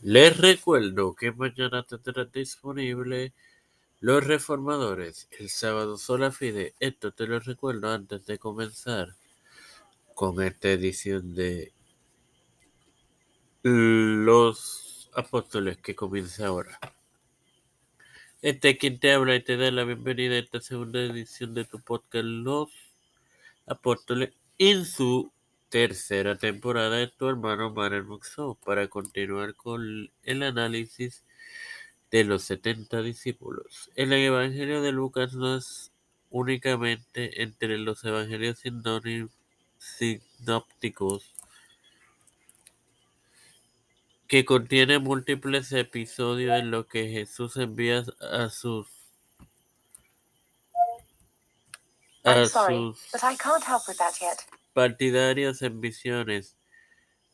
Les recuerdo que mañana tendrán disponible Los Reformadores, el sábado sola fide. Esto te lo recuerdo antes de comenzar con esta edición de Los Apóstoles que comienza ahora. Este es quien te habla y te da la bienvenida a esta segunda edición de tu podcast Los Apóstoles en su tercera temporada de tu hermano Manuel Muxo para continuar con el análisis de los 70 discípulos. El Evangelio de Lucas no es únicamente entre los evangelios sinópticos que contiene múltiples episodios en los que Jesús envía a sus a sus partidarios en visiones.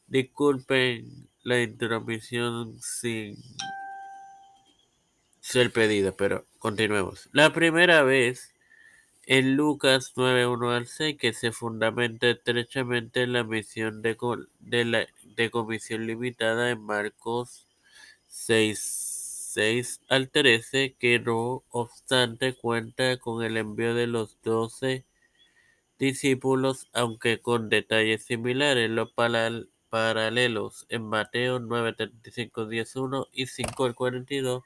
Disculpen la intromisión sin ser pedida, pero continuemos. La primera vez en Lucas 9.1 al 6 que se fundamenta estrechamente en la misión de, de, comisión limitada en Marcos 6, 6 al 13, que no obstante cuenta con el envío de los doce discípulos, aunque con detalles similares. Los paralelos en Mateo 9.35, 10.1 y 5 al 42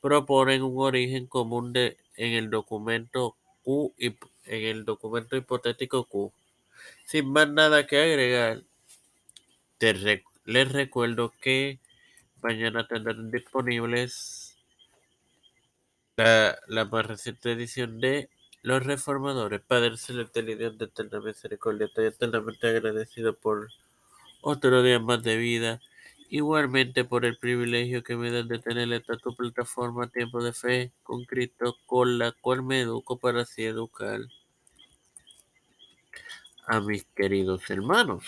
proponen un origen común de, en el documento Q y en el documento hipotético Q. Sin más nada que agregar, les recuerdo que mañana tendrán disponibles la, más reciente edición de Los Reformadores. Padre Celestial y Dios de eterna misericordia, estoy eternamente agradecido por otro día más de vida. Igualmente por el privilegio que me dan de tener esta tu plataforma Tiempo de Fe con Cristo, con la cual me educo para así educar a mis queridos hermanos.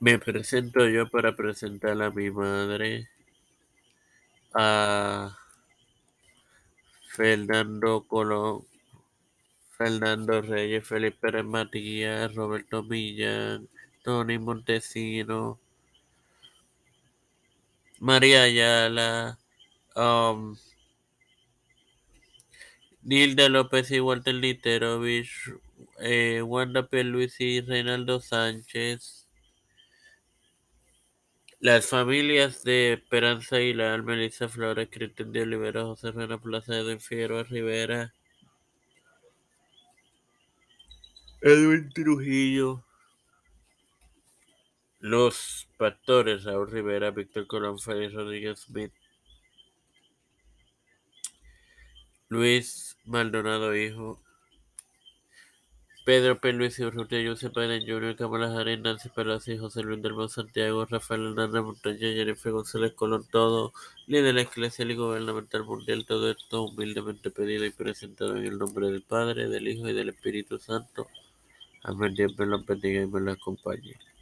Me presento yo para presentar a mi madre, a Fernando Colón, Fernando Reyes, Felipe Pérez Matías, Roberto Millán, Tony Montesino, María Ayala, um, Nilda López y Walter Literovich, eh, Wanda P. Luis y Reinaldo Sánchez, las familias de Esperanza Aguilar, Melissa Flores, Cristian de Olivera, José Plaza, Edwin Figueroa Rivera, Edwin Trujillo, los pastores Raúl Rivera, Víctor Colón, Félix Rodríguez Smith, Luis Maldonado Hijo, Pedro P. Luis Urrutia, José Biden Jr., Kamala Harris, Nancy José Luis del Santiago, Rafael Hernández Montaña, Jennifer González Colón, todo, líder eclesial y gubernamental mundial, todo esto humildemente pedido y presentado en el nombre del Padre, del Hijo y del Espíritu Santo. Amén. Dios me lo bendiga y me lo acompañe.